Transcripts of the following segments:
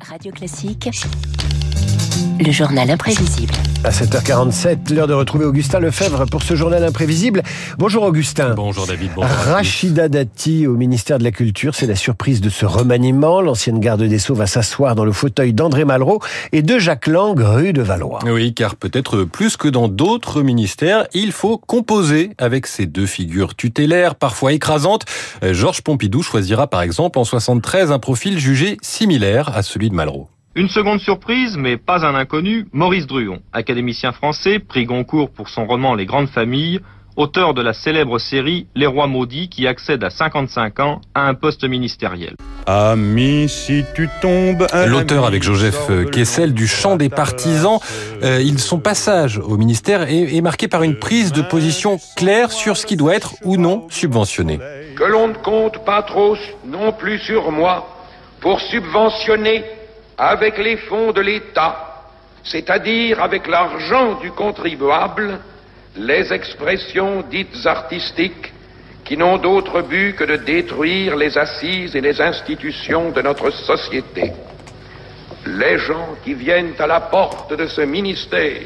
Radio Classique, le journal imprévisible. À 7h47, l'heure de retrouver Augustin Lefebvre pour ce journal imprévisible. Bonjour Augustin. Bonjour David. Bonjour Rachida Dati au ministère de la Culture, c'est la surprise de ce remaniement. L'ancienne garde des Sceaux va s'asseoir dans le fauteuil d'André Malraux et de Jacques Lang, rue de Valois. Oui, car peut-être plus que dans d'autres ministères, il faut composer avec ces deux figures tutélaires, parfois écrasantes. Georges Pompidou choisira par exemple en 73 un profil jugé similaire à celui de Malraux. Une seconde surprise, mais pas un inconnu, Maurice Druon, académicien français, prix Goncourt pour son roman Les Grandes Familles, auteur de la célèbre série Les Rois Maudits qui accède à 55 ans à un poste ministériel. Ami, si tu tombes... L'auteur avec Joseph Kessel du Chant des Partisans, euh, son passage au ministère est, est marqué par une prise de position claire sur ce qui doit être ou non subventionné. Que l'on ne compte pas trop non plus sur moi pour subventionner avec les fonds de l'État, c'est-à-dire avec l'argent du contribuable, les expressions dites artistiques qui n'ont d'autre but que de détruire les assises et les institutions de notre société. Les gens qui viennent à la porte de ce ministère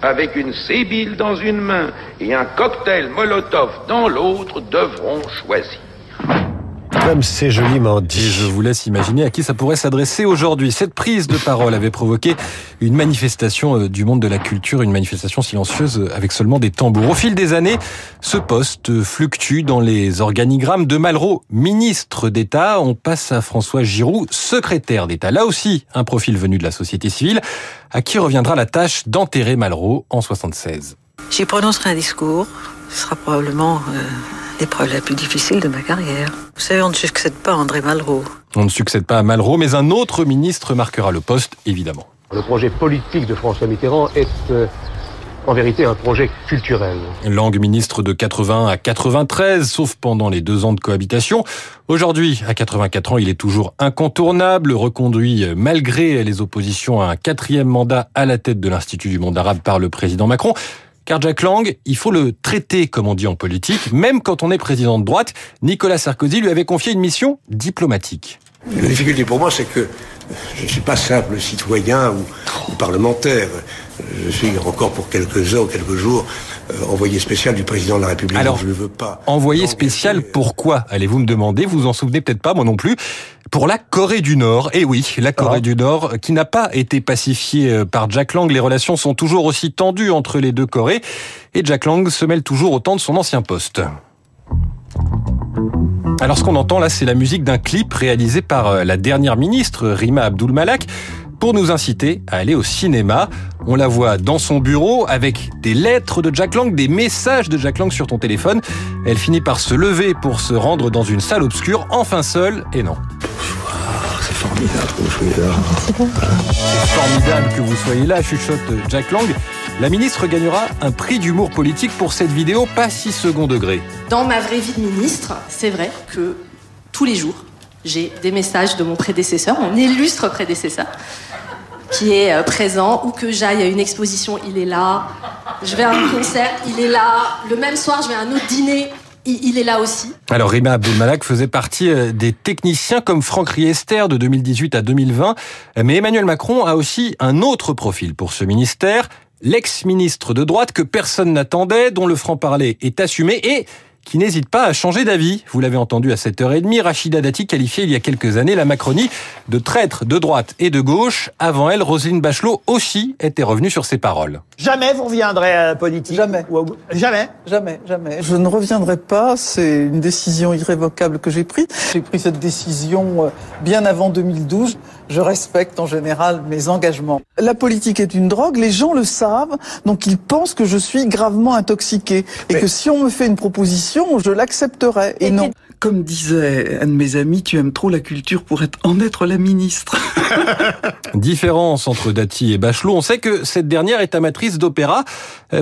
avec une sébile dans une main et un cocktail Molotov dans l'autre devront choisir. Comme c'est joliment dit. Et je vous laisse imaginer à qui ça pourrait s'adresser aujourd'hui. Cette prise de parole avait provoqué une manifestation euh, du monde de la culture, une manifestation silencieuse avec seulement des tambours. Au fil des années, ce poste fluctue dans les organigrammes de Malraux, ministre d'État. On passe à François Giroud, secrétaire d'État. Là aussi, un profil venu de la société civile, à qui reviendra la tâche d'enterrer Malraux en 76. J'y prononcerai un discours. Ce sera probablement... Euh l'épreuve la plus difficile de ma carrière. Vous savez, on ne succède pas à André Malraux. On ne succède pas à Malraux, mais un autre ministre marquera le poste, évidemment. Le projet politique de François Mitterrand est euh, en vérité un projet culturel. Langue ministre de 80 à 93, sauf pendant les deux ans de cohabitation. Aujourd'hui, à 84 ans, il est toujours incontournable, reconduit malgré les oppositions à un quatrième mandat à la tête de l'Institut du monde arabe par le président Macron. Car Jack Lang, il faut le traiter, comme on dit en politique, même quand on est président de droite. Nicolas Sarkozy lui avait confié une mission diplomatique. La difficulté pour moi, c'est que je ne suis pas simple citoyen ou, ou, parlementaire. Je suis encore pour quelques heures, quelques jours, euh, envoyé spécial du président de la République. Alors, je ne veux pas. Envoyé spécial, pourquoi Allez-vous me demander? Vous en souvenez peut-être pas, moi non plus. Pour la Corée du Nord. Et oui, la Corée ah. du Nord, qui n'a pas été pacifiée par Jack Lang. Les relations sont toujours aussi tendues entre les deux Corées. Et Jack Lang se mêle toujours au temps de son ancien poste. Alors ce qu'on entend là, c'est la musique d'un clip réalisé par la dernière ministre, Rima Abdul Malak, pour nous inciter à aller au cinéma. On la voit dans son bureau avec des lettres de Jack Lang, des messages de Jack Lang sur ton téléphone. Elle finit par se lever pour se rendre dans une salle obscure, enfin seule, et non. Formidable que vous soyez là. C'est formidable que vous soyez là, chuchote Jack Lang. La ministre gagnera un prix d'humour politique pour cette vidéo pas si second degré. Dans ma vraie vie de ministre, c'est vrai que tous les jours, j'ai des messages de mon prédécesseur, mon illustre prédécesseur, qui est euh, présent, ou que j'aille à une exposition, il est là. Je vais à un concert, il est là. Le même soir, je vais à un autre dîner, il est là aussi. Alors Rima Abdelmalak faisait partie euh, des techniciens comme Franck Riester de 2018 à 2020. Mais Emmanuel Macron a aussi un autre profil pour ce ministère, l'ex-ministre de droite que personne n'attendait, dont le franc-parler est assumé et qui n'hésite pas à changer d'avis. Vous l'avez entendu à 7h30, Rachida Dati qualifiait il y a quelques années la Macronie de traître de droite et de gauche. Avant elle, Roselyne Bachelot aussi était revenue sur ses paroles. Jamais vous reviendrez à la politique Jamais. Jamais Jamais, jamais. Je ne reviendrai pas, c'est une décision irrévocable que j'ai prise. J'ai pris cette décision bien avant 2012. Je respecte en général mes engagements. La politique est une drogue, les gens le savent, donc ils pensent que je suis gravement intoxiqué et Mais... que si on me fait une proposition, je l'accepterai. Et, et non. Comme disait un de mes amis, tu aimes trop la culture pour être, en être la ministre. Différence entre Dati et Bachelot. On sait que cette dernière est amatrice d'opéra.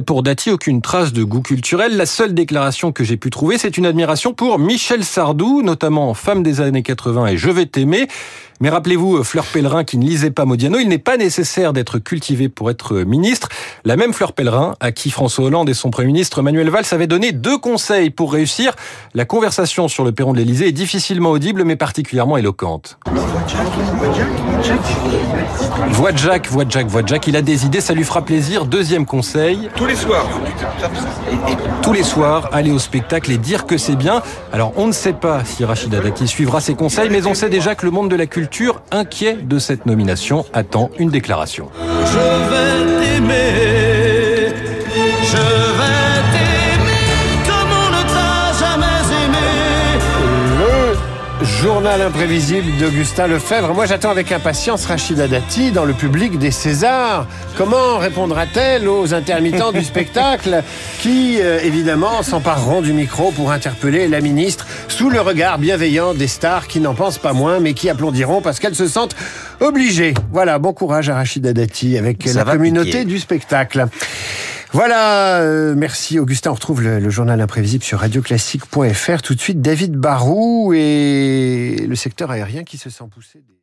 Pour Dati, aucune trace de goût culturel. La seule déclaration que j'ai pu trouver, c'est une admiration pour Michel Sardou, notamment femme des années 80 et Je vais t'aimer. Mais rappelez-vous, Fleur Pellerin qui ne lisait pas Modiano, il n'est pas nécessaire d'être cultivé pour être ministre. La même Fleur Pellerin à qui François Hollande et son Premier ministre Manuel Valls avaient donné deux conseils pour réussir la conversation sur le le perron de l'Elysée est difficilement audible mais particulièrement éloquente. Voix de Jacques, voix de Jacques, voix de Jacques, il a des idées, ça lui fera plaisir. Deuxième conseil. Tous les soirs. Tous les soirs, aller au spectacle et dire que c'est bien. Alors on ne sait pas si Rachida Dati suivra ses conseils, mais on sait déjà que le monde de la culture, inquiet de cette nomination, attend une déclaration. Je vais t'aimer, journal imprévisible d'Augustin Lefebvre. Moi, j'attends avec impatience Rachida Dati dans le public des Césars. Comment répondra-t-elle aux intermittents du spectacle qui, euh, évidemment, s'empareront du micro pour interpeller la ministre sous le regard bienveillant des stars qui n'en pensent pas moins, mais qui applaudiront parce qu'elles se sentent obligées. Voilà, bon courage à Rachida Dati avec Ça la communauté piquer. du spectacle. Voilà, euh, merci Augustin. On retrouve le, journal imprévisible sur radioclassique.fr. Tout de suite, David Barou et le secteur aérien qui se sent pousser. des-